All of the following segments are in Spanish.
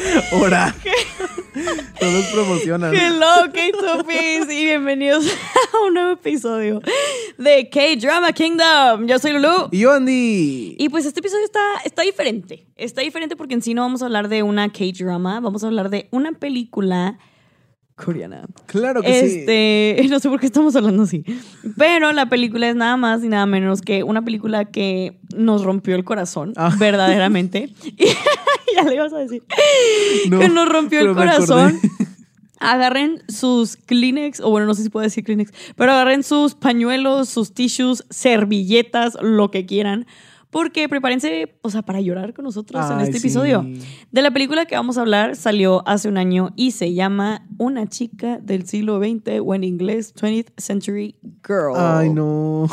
Ahora. Todos promocionan. Hello, K-Topis, y bienvenidos a un nuevo episodio de K-Drama Kingdom. Yo soy Lulu. Y yo, Andy. Y pues este episodio está, está diferente. Está diferente porque en sí no vamos a hablar de una K-Drama, vamos a hablar de una película coreana. Claro que sí. Este, no sé por qué estamos hablando así. Pero la película es nada más y nada menos que una película que nos rompió el corazón, Ah. verdaderamente. Ya le ibas a decir. No, que nos rompió el corazón. Agarren sus Kleenex, o bueno, no sé si puedo decir Kleenex, pero agarren sus pañuelos, sus tissues, servilletas, lo que quieran, porque prepárense, o sea, para llorar con nosotros en este sí. episodio. De la película que vamos a hablar salió hace un año y se llama Una chica del siglo XX o en inglés 20th Century Girl. Ay, no.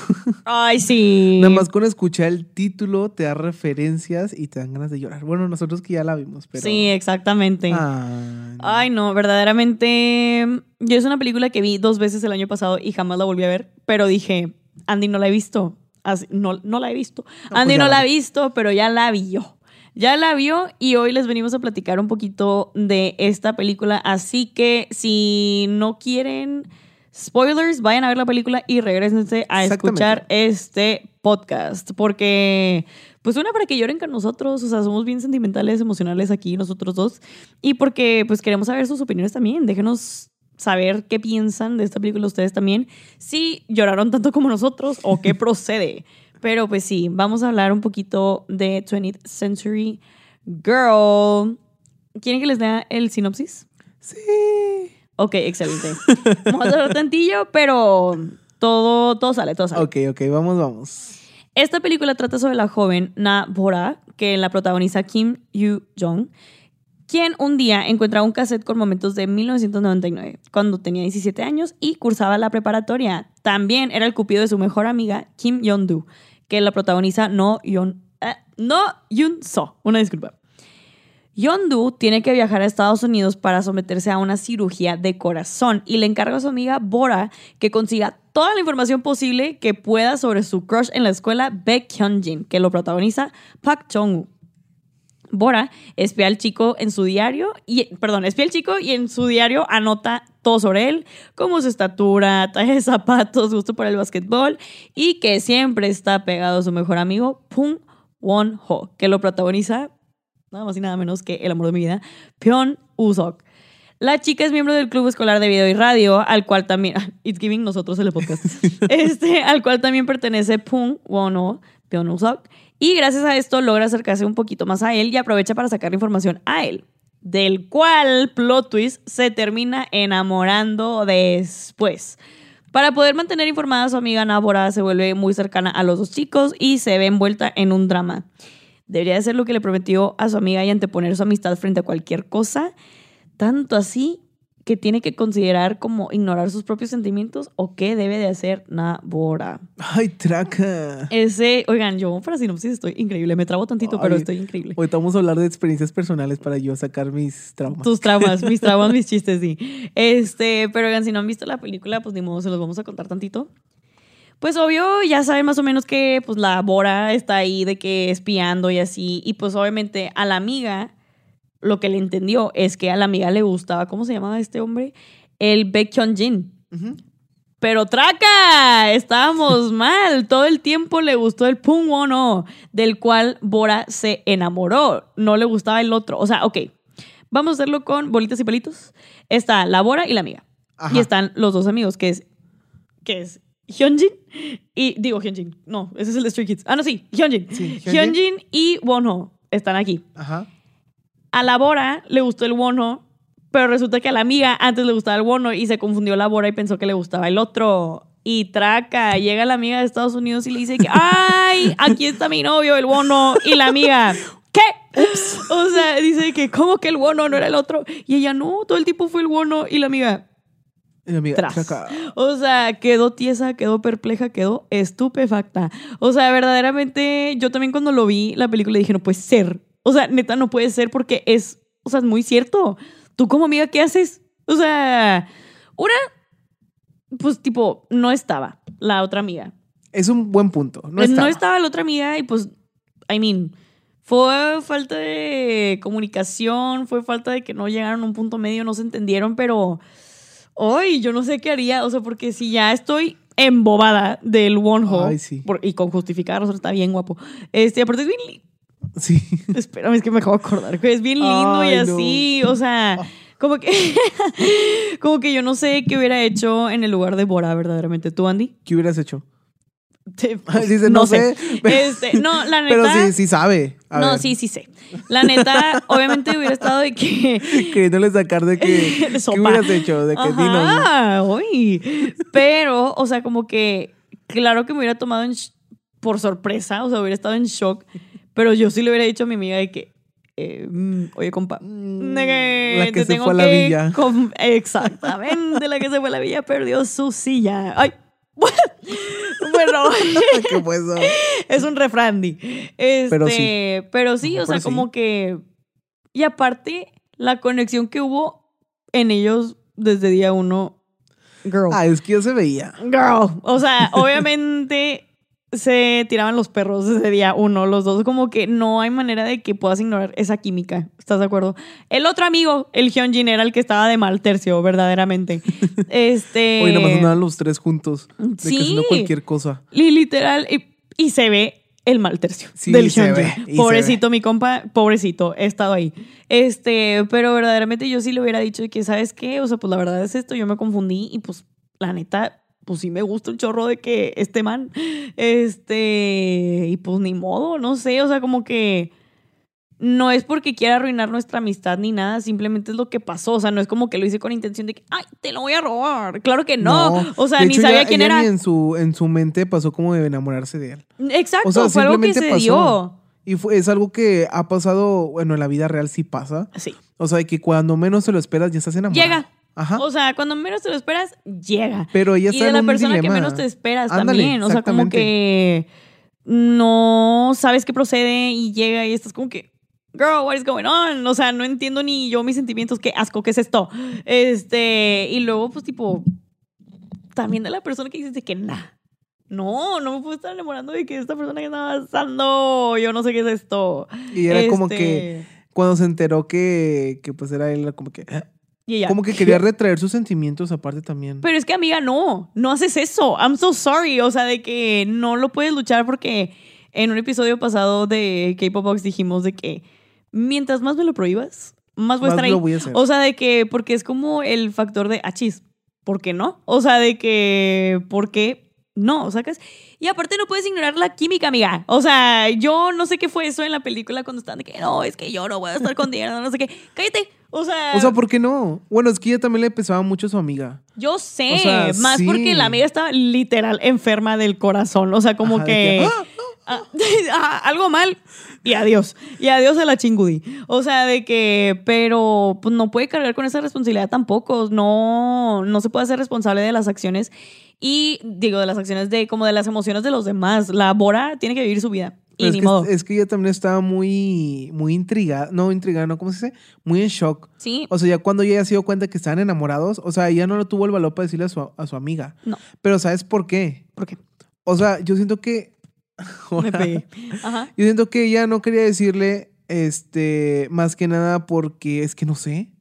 Ay, sí. Nada más con escuchar el título te da referencias y te dan ganas de llorar. Bueno, nosotros que ya la vimos, pero. Sí, exactamente. Ay, no. Ay, no, verdaderamente. Yo es una película que vi dos veces el año pasado y jamás la volví a ver, pero dije, Andy no la he visto. Así- no, no la he visto. pues Andy no la ha vi. visto, pero ya la vio. Ya la vio y hoy les venimos a platicar un poquito de esta película. Así que si no quieren spoilers, vayan a ver la película y regresense a escuchar este podcast. Porque, pues, una para que lloren con nosotros. O sea, somos bien sentimentales, emocionales aquí, nosotros dos. Y porque, pues, queremos saber sus opiniones también. Déjenos saber qué piensan de esta película ustedes también. Si lloraron tanto como nosotros o qué procede. Pero, pues, sí, vamos a hablar un poquito de 20th Century Girl. ¿Quieren que les dé el sinopsis? Sí. Ok, excelente. Vamos a hablar tantillo, pero todo, todo sale, todo sale. Ok, ok, vamos, vamos. Esta película trata sobre la joven Na Bora, que la protagoniza Kim Yoo-jong, quien un día encuentra un cassette con momentos de 1999, cuando tenía 17 años y cursaba la preparatoria. También era el cupido de su mejor amiga, Kim Yeon-do, que la protagoniza No Yeon, eh, Yun-so. Una disculpa. Yondu tiene que viajar a Estados Unidos para someterse a una cirugía de corazón y le encarga a su amiga Bora que consiga toda la información posible que pueda sobre su crush en la escuela Baek Hyunjin, que lo protagoniza Park Jong-woo. Bora espía al chico en su diario y perdón, espía al chico y en su diario anota todo sobre él, como su estatura, talla de zapatos, gusto por el básquetbol y que siempre está pegado a su mejor amigo Pung Won Ho, que lo protagoniza nada más y nada menos que el amor de mi vida, Pyeon Usok. La chica es miembro del club escolar de video y radio, al cual también, It's Giving nosotros el podcast, este, al cual también pertenece Pung Won-ho, Y gracias a esto logra acercarse un poquito más a él y aprovecha para sacar información a él, del cual plot twist se termina enamorando después. Para poder mantener informada a su amiga Nábora, se vuelve muy cercana a los dos chicos y se ve envuelta en un drama. Debería hacer lo que le prometió a su amiga y anteponer su amistad frente a cualquier cosa, tanto así que tiene que considerar como ignorar sus propios sentimientos o qué debe de hacer Nabora. Ay, traca. Ese, oigan, yo para sinopsis estoy increíble, me trabo tantito, pero estoy increíble. Ahorita vamos a hablar de experiencias personales para yo sacar mis traumas. Tus traumas, mis traumas, mis chistes, sí. Este, pero oigan, si no han visto la película, pues ni modo, se los vamos a contar tantito. Pues obvio, ya saben más o menos que pues la Bora está ahí de que espiando y así. Y pues obviamente a la amiga, lo que le entendió es que a la amiga le gustaba, ¿cómo se llamaba este hombre? El Baek Jin. Pero traca, estábamos mal. Todo el tiempo le gustó el Pung Wono, del cual Bora se enamoró. No le gustaba el otro. O sea, ok, vamos a hacerlo con bolitas y palitos. Está la Bora y la amiga. Ajá. Y están los dos amigos, que es, que es Hyunjin y, digo Hyunjin, no, ese es el de Stray Kids. Ah, no, sí, Hyunjin. Sí, Hyunjin. Hyunjin y Wonho están aquí. Ajá. A la Bora le gustó el Wonho, pero resulta que a la amiga antes le gustaba el Wonho y se confundió la Bora y pensó que le gustaba el otro. Y traca, llega la amiga de Estados Unidos y le dice que, ¡ay! Aquí está mi novio, el Wonho. Y la amiga, ¿qué? Ups. O sea, dice que, ¿cómo que el Wonho no era el otro? Y ella, no, todo el tiempo fue el Wonho. Y la amiga, amiga. O sea, quedó tiesa, quedó perpleja, quedó estupefacta. O sea, verdaderamente, yo también cuando lo vi la película dije, no puede ser. O sea, neta, no puede ser porque es, o sea, es muy cierto. Tú como amiga, ¿qué haces? O sea, una, pues tipo, no estaba la otra amiga. Es un buen punto. No Pues, estaba. no estaba la otra amiga y pues, I mean, Fue falta de comunicación, fue falta de que no llegaron a un punto medio, no se entendieron, pero hoy yo no sé qué haría, o sea, porque si ya estoy embobada del Wonho sí. y con justificar, o sea, está bien guapo. Este, aparte es bien Sí. Espérame, es que me acabo de acordar. Es bien lindo y no. así. O sea, como que. como que yo no sé qué hubiera hecho en el lugar de Bora, verdaderamente. ¿Tú, Andy? ¿Qué hubieras hecho? Te- Dice, no, sé. Este, no, la neta. Pero sí, sí sabe. A no, ver, sí, sí sé. La neta, obviamente hubiera estado de que. Queriéndole sacar de que. De sopa. ¿Qué hubieras hecho? De que dinos. Ajá, uy. Pero, o sea, como que. Claro que me hubiera tomado en por sorpresa, o sea, hubiera estado en shock. Pero yo sí le hubiera dicho a mi amiga de que. eh, mm, oye, compa. Mm, La que se tengo fue a la que villa. Exactamente, la que se fue a la villa perdió su silla. Ay. bueno, ¿Qué fue eso? es un refrán, Di. Este, Pero sí. pero sí, o sea, sí. como que. Y aparte, la conexión que hubo en ellos desde día uno. Girl. Ah, es que ya se veía. Girl. O sea, obviamente se tiraban los perros desde día uno, los dos. Como que no hay manera de que puedas ignorar esa química. ¿Estás de acuerdo? El otro amigo, el Hyunjin, era el que estaba de mal tercio, verdaderamente. Este. Hoy nomás andaban los tres juntos. De que Sí. haciendo cualquier cosa. Literal, y, y se ve el mal tercio Sí, del se Hyunjin. ve, se Pobrecito, mi compa, pobrecito, he estado ahí. Este, pero verdaderamente yo sí le hubiera dicho que, ¿sabes qué? O sea, pues la verdad es esto, yo me confundí y pues la neta, pues sí me gusta un chorro de que este man, este, y pues ni modo, no sé, o sea, como que no es porque quiera arruinar nuestra amistad ni nada, simplemente es lo que pasó, o sea, no es como que lo hice con intención de que, ay, te lo voy a robar. Claro que no, o sea, ni hecho, sabía ella- quién ella era. ni en su, en su mente pasó como de enamorarse de él. Exacto, O sea, fue algo que se simplemente dio. pasó. Y fue, es algo que ha pasado, bueno, en la vida real sí pasa. Sí. O sea, de que cuando menos te lo esperas ya estás enamorado. Llega. Ajá. O sea, cuando menos te lo esperas, llega. Pero ella y está de en la un persona que menos te esperas Ándale, también. O sea, como que no sabes qué procede y llega y estás como que, girl, what is going on? O sea, no entiendo ni yo mis sentimientos. Qué asco, ¿qué es esto? Este, y luego, pues, tipo, también de la persona que dices de que, nah. No, no me puedo estar enamorando de que esta persona que está avanzando, yo no sé qué es esto. Y era como Este, que cuando se enteró que, que pues era él, era como que... y ella, Como que quería retraer sus sentimientos aparte también. Pero es que, amiga, no, no haces eso. I'm so sorry. O sea, de que no lo puedes luchar porque en un episodio pasado de K-Pop Box dijimos de que mientras más me lo prohíbas, más voy a Más estar ahí. lo voy a hacer. O sea, de que, porque es como el factor de achis. ¿Por qué no? O sea, de que, ¿por qué no? ¿Sacas? Y aparte no puedes ignorar la química, amiga. O sea, yo no sé qué fue eso en la película cuando estaban de que no, es que yo no voy a estar contigo, no sé qué. Cállate. O sea, o sea, ¿por qué no? Bueno, es que ella también le pesaba mucho a su amiga. yo sé, O sea, más sí. porque la amiga estaba literal enferma del corazón. O sea, como Ajá, que. que, ¡ah! Ah, ah, algo mal y adiós. Y adiós a la chingudi. O sea, de que. Pero pues, no puede cargar con esa responsabilidad tampoco. No, no se puede hacer responsable de las acciones. Y digo, de las acciones de como de las emociones de los demás. La Bora tiene que vivir su vida. Y es, ni que, modo. es que ella también estaba muy, muy intrigada. No, intrigada, no, ¿cómo se dice? Muy en shock. Sí. O sea, ya cuando ella se dio cuenta que estaban enamorados, o sea, ella no lo tuvo el valor para decirle a su, a su amiga. No. Pero ¿sabes por qué? ¿Por qué? O sea, yo siento que... Me pegué. Ajá. Yo siento que ella no quería decirle, este, más que nada porque es que no sé.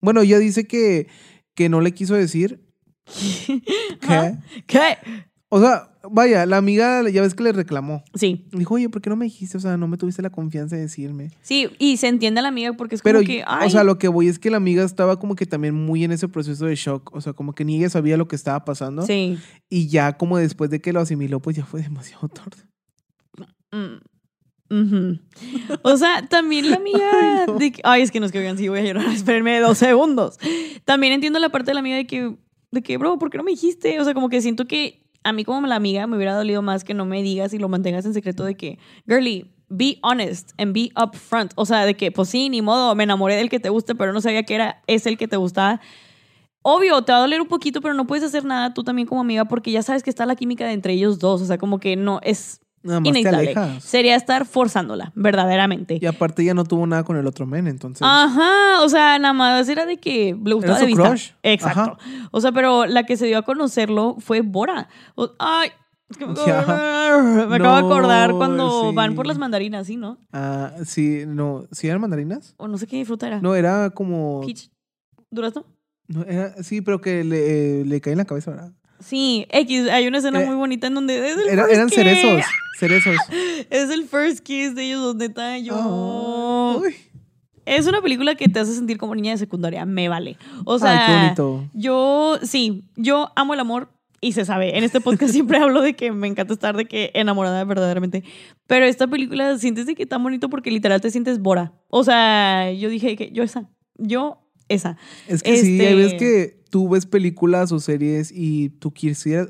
Bueno, ella dice que, que no le quiso decir. ¿Qué? ¿Qué? O sea, vaya, la amiga ya ves que le reclamó. Sí. Dijo, oye, ¿por qué no me dijiste? O sea, no me tuviste la confianza de decirme. Sí, y se entiende a la amiga porque es Pero, como que. Ay, o sea, lo que voy es que la amiga estaba como que también muy en ese proceso de shock. O sea, como que ni ella sabía lo que estaba pasando. Sí. Y ya como después de que lo asimiló, pues ya fue demasiado tarde. Mm. O sea, también la amiga Ay, no. de que- ay, es que no es que oigan, sí voy a llorar, espérenme dos segundos. También entiendo la parte de la amiga de que, de que, bro, ¿por qué no me dijiste? O sea, como que siento que a mí como la amiga me hubiera dolido más que no me digas y lo mantengas en secreto de que, girly, be honest and be upfront. O sea, de que, pues sí, ni modo, me enamoré del que te gusta, pero no sabía que era ese el que te gustaba. Obvio, te va a doler un poquito, pero no puedes hacer nada tú también como amiga porque ya sabes que está la química de entre ellos dos. O sea, como que no es Nada más te inevitable. alejas. Sería estar forzándola, verdaderamente. Y aparte ella no tuvo nada con el otro men, entonces... Ajá, o sea, nada más era de que le gustaba de vista. crush. Exacto. O sea, pero la que se dio a conocerlo fue Bora. O- ay, Es que me, acabo de acordar cuando van por las mandarinas, ¿sí, no? Ah, sí, no. ¿Sí eran mandarinas? O no sé qué fruta era. No, era como. Peach. ¿Durazno? no, era- sí, pero que le, eh, le cae en la cabeza, ¿verdad? Sí, X, hay una escena Eh, muy bonita en donde es el Era- first eran kiss. cerezos. Cerezos. Es el first kiss de ellos, donde neta, yo... Es una película que te hace sentir como niña de secundaria, me vale. O sea, Ay, qué bonito. yo, sí, yo amo el amor y se sabe. En este podcast siempre hablo de que me encanta estar de que enamorada verdaderamente. Pero esta película sientes de que tan bonito porque literal te sientes Bora. O sea, yo dije que yo esa, yo esa. Es que sí, hay veces Este- que tú ves películas o series y tú quisieras,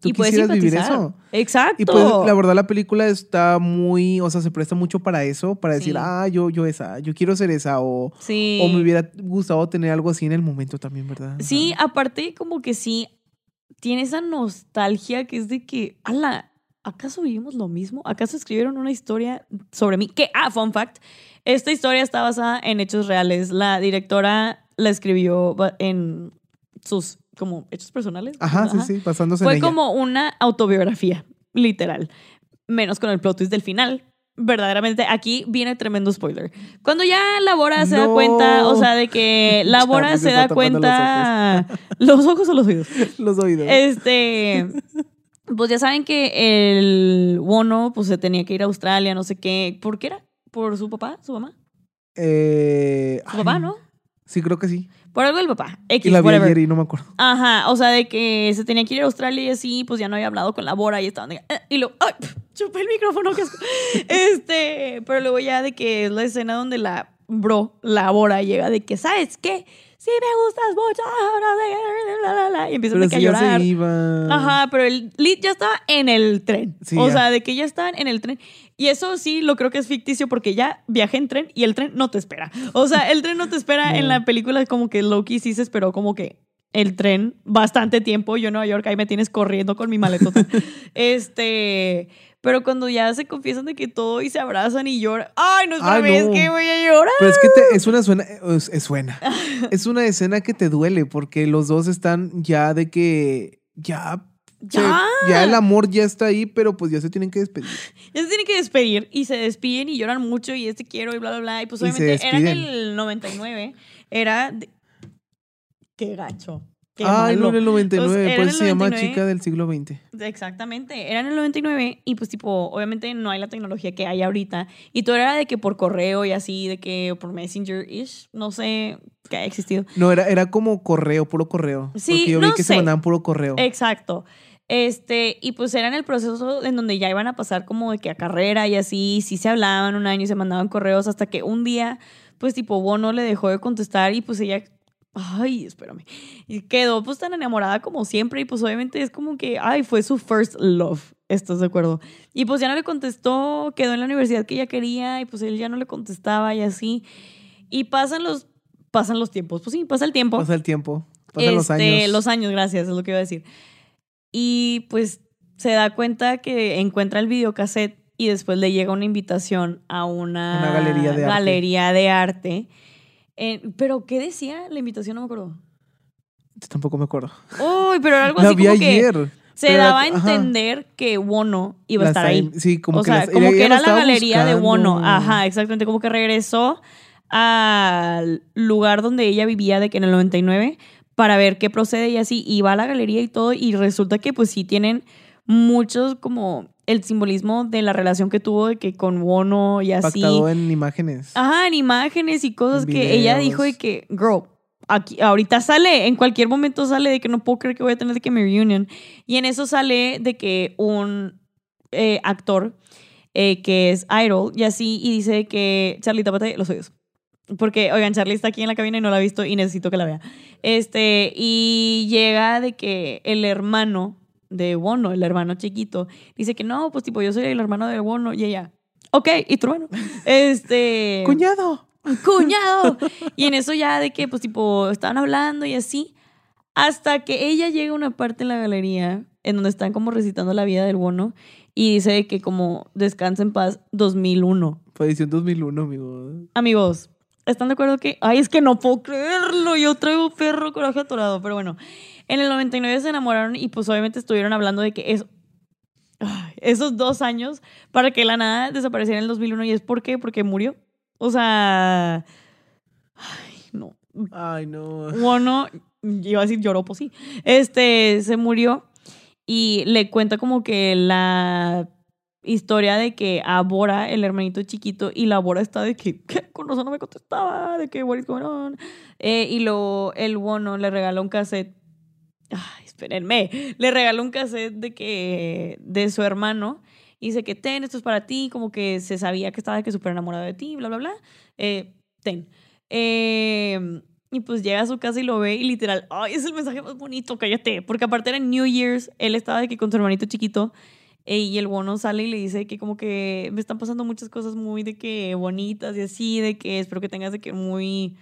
tú y puedes quisieras vivir eso. Exacto. Y pues la verdad la película está muy, o sea, se presta mucho para eso, para decir, Sí. ah, yo, yo esa, yo quiero ser esa, o, sí. o me hubiera gustado tener algo así en el momento también, ¿verdad? Sí, aparte como que sí, tiene esa nostalgia que es de que, ala, ¿acaso vivimos lo mismo? ¿Acaso escribieron una historia sobre mí? Que, ah, fun fact, esta historia está basada en hechos reales. La directora la escribió en sus, como, hechos personales. Ajá, sí, sí, pasándose en Fue ella. como una autobiografía, literal. Menos con el plot twist del final. Verdaderamente, aquí viene tremendo spoiler. Cuando ya la Bora se da No. cuenta, o sea, de que la Charlie Bora se se da cuenta. ¿Los ojos o los oídos? Los oídos. Este. Pues ya saben que el Wono pues se tenía que ir a Australia, no sé qué. ¿Por qué era? ¿Por su papá? ¿Su mamá? Eh, Su ay, papá, ¿no? Sí, creo que sí. Por algo del papá. X, Y la vi ayer y no me acuerdo. Ajá, o sea, de que se tenía que ir a Australia y así, pues ya no había hablado con la Bora y estaban de, "Eh", y luego, ¡ay! Chupé el micrófono, asco. Este, pero luego ya de que es la escena donde la bro, la Bora, llega de que, ¿sabes qué? Sí me gustas mucho, la", y empiezan Pero a ya llorar. se. Ajá, pero el lead ya estaba en el tren. Sí, o ya. sea, de que ya estaban en el tren. Y eso sí lo creo que es ficticio porque ya viajé en tren y el tren no te espera. O sea, el tren no te espera. No. En la película como que Loki sí se esperó como que el tren bastante tiempo. Yo en Nueva York ahí me tienes corriendo con mi maletota. este, pero cuando ya se confiesan de que todo y se abrazan y lloran. Ay, no es Ay, vez no. que voy a llorar. Pero es que te- es una suena, es, es suena. Es una escena que te duele porque los dos están ya de que ya se- Ya. ya el amor ya está ahí, pero pues ya se tienen que despedir. Ya se tienen que despedir y se despiden y lloran mucho y este quiero y bla, bla, bla. Y pues obviamente era en el 99. Era. Qué gacho. Qué no malo. en el 99, O sea, era por en eso el se llama 99. chica del siglo XX. Exactamente. Era en el 99 y pues tipo, obviamente no hay la tecnología que hay ahorita. Y todo era de que por correo y así, de que por Messenger-ish, no sé qué ha existido. No, era, era como correo, puro correo. Sí, porque yo no vi que sé. se mandaban puro correo. Exacto. Este, y pues era en el proceso en donde ya iban a pasar como de que a carrera y así, sí se hablaban un año y se mandaban correos hasta que un día, pues tipo, Bono le dejó de contestar y pues ella, ay, espérame, y quedó pues tan enamorada como siempre y pues obviamente es como que, ay, fue su first love, ¿estás de acuerdo? Y pues ya no le contestó, quedó en la universidad que ella quería y pues él ya no le contestaba y así. Y pasan los, pasan los tiempos, pues sí, pasa el tiempo. Pasa el tiempo, pasan los Este, años. Los años, gracias, es lo que iba a decir. Y pues se da cuenta que encuentra el videocassette y después le llega una invitación a una, Una galería de arte. galería de arte. Eh, pero, ¿qué decía la invitación? No me acuerdo. Tampoco me acuerdo. Uy, pero era algo así como que ayer. se pero era- daba a ajá. entender que Wono iba a estar ahí. Sí, como o que, sea, las- como ella que era la galería de Wono. buscando. Ajá, exactamente. Como que regresó al lugar donde ella vivía de que en el 99 para ver qué procede y así. Y va a la galería y todo. Y resulta que pues sí tienen muchos como el simbolismo de la relación que tuvo de que con Wono y así. Pactado en imágenes. Ajá, en imágenes y cosas que ella dijo de que, girl, aquí, ahorita sale, en cualquier momento sale de que no puedo creer que voy a tener de que mi reunion. Y en eso sale de que un eh, actor eh, que es idol y así, y dice que, Charlie, tápate los oídos. Porque, oigan, Charlie está aquí en la cabina y no la ha visto y necesito que la vea. Este, y llega de que el hermano de Wono, el hermano chiquito, dice que no, pues tipo, yo soy el hermano de Wono y ella, ok, ¿y tu hermano? Este... ¡Cuñado! ¡Cuñado! Y en eso ya de que, pues, tipo, estaban hablando y así. Hasta que ella llega a una parte en la galería en donde están como recitando la vida del bono y dice que como descansa en paz 2001. Fue edición 2001, amigo. Amigos, ¿están de acuerdo que... Ay, es que no puedo creerlo. Yo traigo perro coraje atorado. Pero bueno, en el 99 se enamoraron y pues obviamente estuvieron hablando de que es esos dos años para que la nada desapareciera en el 2001. ¿Y es por qué? Porque murió. O sea... Ay, no. Ay, no. Bueno, iba a decir lloró, pues sí. Este, se murió y le cuenta como que la historia de que a Bora, el hermanito chiquito, y la Bora está de que, ¿qué? Con razón no me contestaba, de que, what is going on? Eh, y luego el Bono le regaló un cassette. Ay, espérenme. Le regaló un cassette de que, de su hermano. Y dice que, ten, esto es para ti. Como que se sabía que estaba que súper enamorado de ti, bla, bla, bla. Eh, ten. Eh, y pues llega a su casa y lo ve y literal, ay, es el mensaje más bonito, cállate. Porque aparte era New Year's, él estaba de que con su hermanito chiquito eh, y el bono sale y le dice que como que me están pasando muchas cosas muy de que bonitas y así, de que espero que tengas de que muy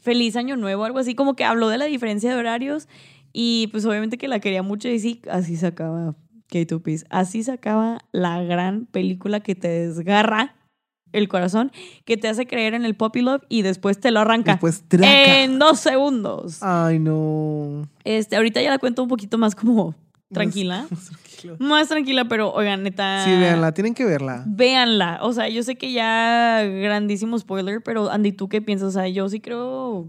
feliz año nuevo, algo así, como que habló de la diferencia de horarios y pues obviamente que la quería mucho y sí, así se acaba K2Peace, así se acaba la gran película que te desgarra el corazón, que te hace creer en el puppy love y después te lo arranca. Después traca. En dos segundos. Ay, no. Este, ahorita ya la cuento un poquito más como tranquila. Más, más tranquilo. Más tranquila, pero oigan, neta. Sí, véanla, tienen que verla. Véanla. O sea, yo sé que ya grandísimo spoiler, pero Andy, ¿tú qué piensas? O sea, yo sí creo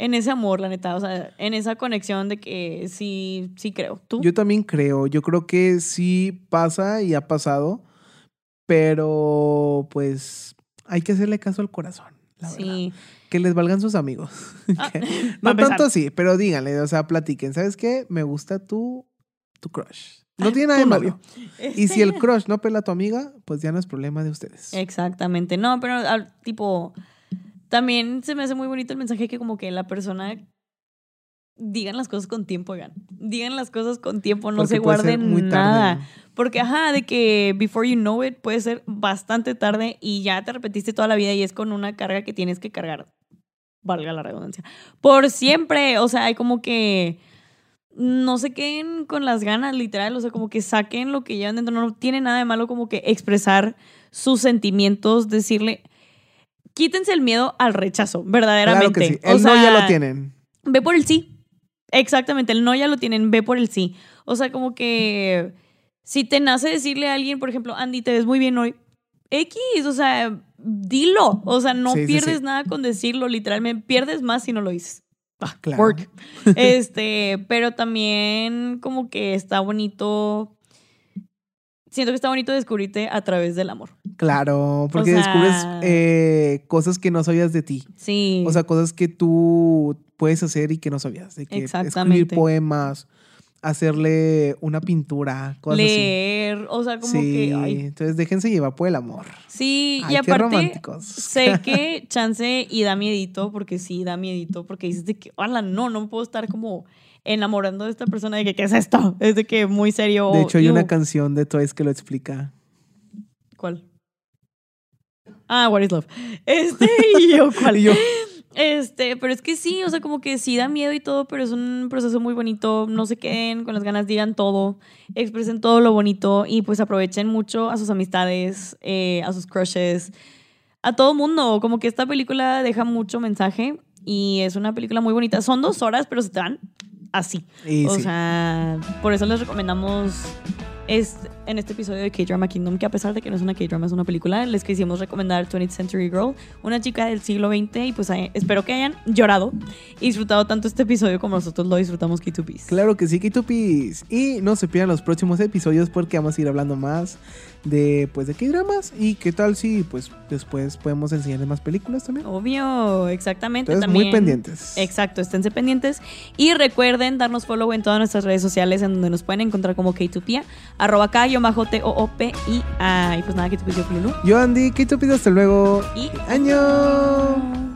en ese amor, la neta. O sea, en esa conexión de que sí, sí creo. ¿Tú? Yo también creo, yo creo que sí pasa y ha pasado, pero pues hay que hacerle caso al corazón. La verdad. sí. Que les valgan sus amigos. Ah, no tanto así, pero díganle, o sea, platiquen. ¿Sabes qué? Me gusta tu, tu crush. No tiene nada de malo. Y si el crush no pela a tu amiga, pues ya no es problema de ustedes. Exactamente. No, pero al- tipo, también se me hace muy bonito el mensaje que como que la persona digan las cosas con tiempo, oigan. Digan las cosas con tiempo, no Porque se guarden muy tarde. nada. Porque, ajá, de que before you know it puede ser bastante tarde y ya te repetiste toda la vida y es con una carga que tienes que cargar, valga la redundancia, por siempre. O sea, hay como que no se queden con las ganas, literal. O sea, como que saquen lo que llevan dentro. No tiene nada de malo como que expresar sus sentimientos, decirle. Quítense el miedo al rechazo, verdaderamente. Claro que sí. O El no ya lo tienen. Ve por el sí. Exactamente, el no ya lo tienen, ve por el sí. O sea, como que si te nace decirle a alguien, por ejemplo, Andy, te ves muy bien hoy. X, o sea, dilo. O sea, no Sí, sí, pierdes sí. nada con decirlo, literalmente. Pierdes más si no lo dices. Ah, Claro. Work. Este, pero también como que está bonito. Siento que está bonito descubrirte a través del amor. Claro, porque sea- descubres eh, cosas que no sabías de ti. Sí. O sea, cosas que tú puedes hacer y que no sabías. De que escribir Exactamente. poemas, hacerle una pintura, cosas leer, o sea, como sí, que. ay, entonces déjense llevar por el amor. Sí, Ay, y aparte románticos. sé que chance y da miedito, porque sí da miedito, porque dices de que, hola, no, no puedo estar como enamorando de esta persona de que, ¿qué es esto? Es de que muy serio. De hecho, hay una canción de Toys que lo explica. ¿Cuál? Ah, What is Love. Este, y yo, ¿cuál? Y yo, Este, pero es que sí, o sea, como que sí da miedo y todo, pero es un proceso muy bonito. No se queden con las ganas, digan todo, expresen todo lo bonito y pues aprovechen mucho a sus amistades, eh, a sus crushes, a todo mundo. Como que esta película deja mucho mensaje y es una película muy bonita. Son dos horas, pero se te van así. y o sí. sea, por eso les recomendamos es, en este episodio de K-Drama Kingdom, que a pesar de que no es una K-Drama, es una película, les quisimos recomendar 20th Century Girl, una chica del siglo XX, y pues eh, espero que hayan llorado y disfrutado tanto este episodio como nosotros lo disfrutamos K2Ps. Claro que sí, Kitupis. Y no se pierdan los próximos episodios porque vamos a ir hablando más de pues de qué dramas y qué tal si pues después podemos enseñarles más películas también. Obvio, exactamente. Entonces también. muy pendientes. Exacto, esténse pendientes. Y recuerden darnos follow en todas nuestras redes sociales en donde nos pueden encontrar como K2Pia, arroba K, bajo T-O-O-P y, y pues nada, K2P, yo fui Lulu. Yo Andy, Kitupis, hasta luego. Y Año.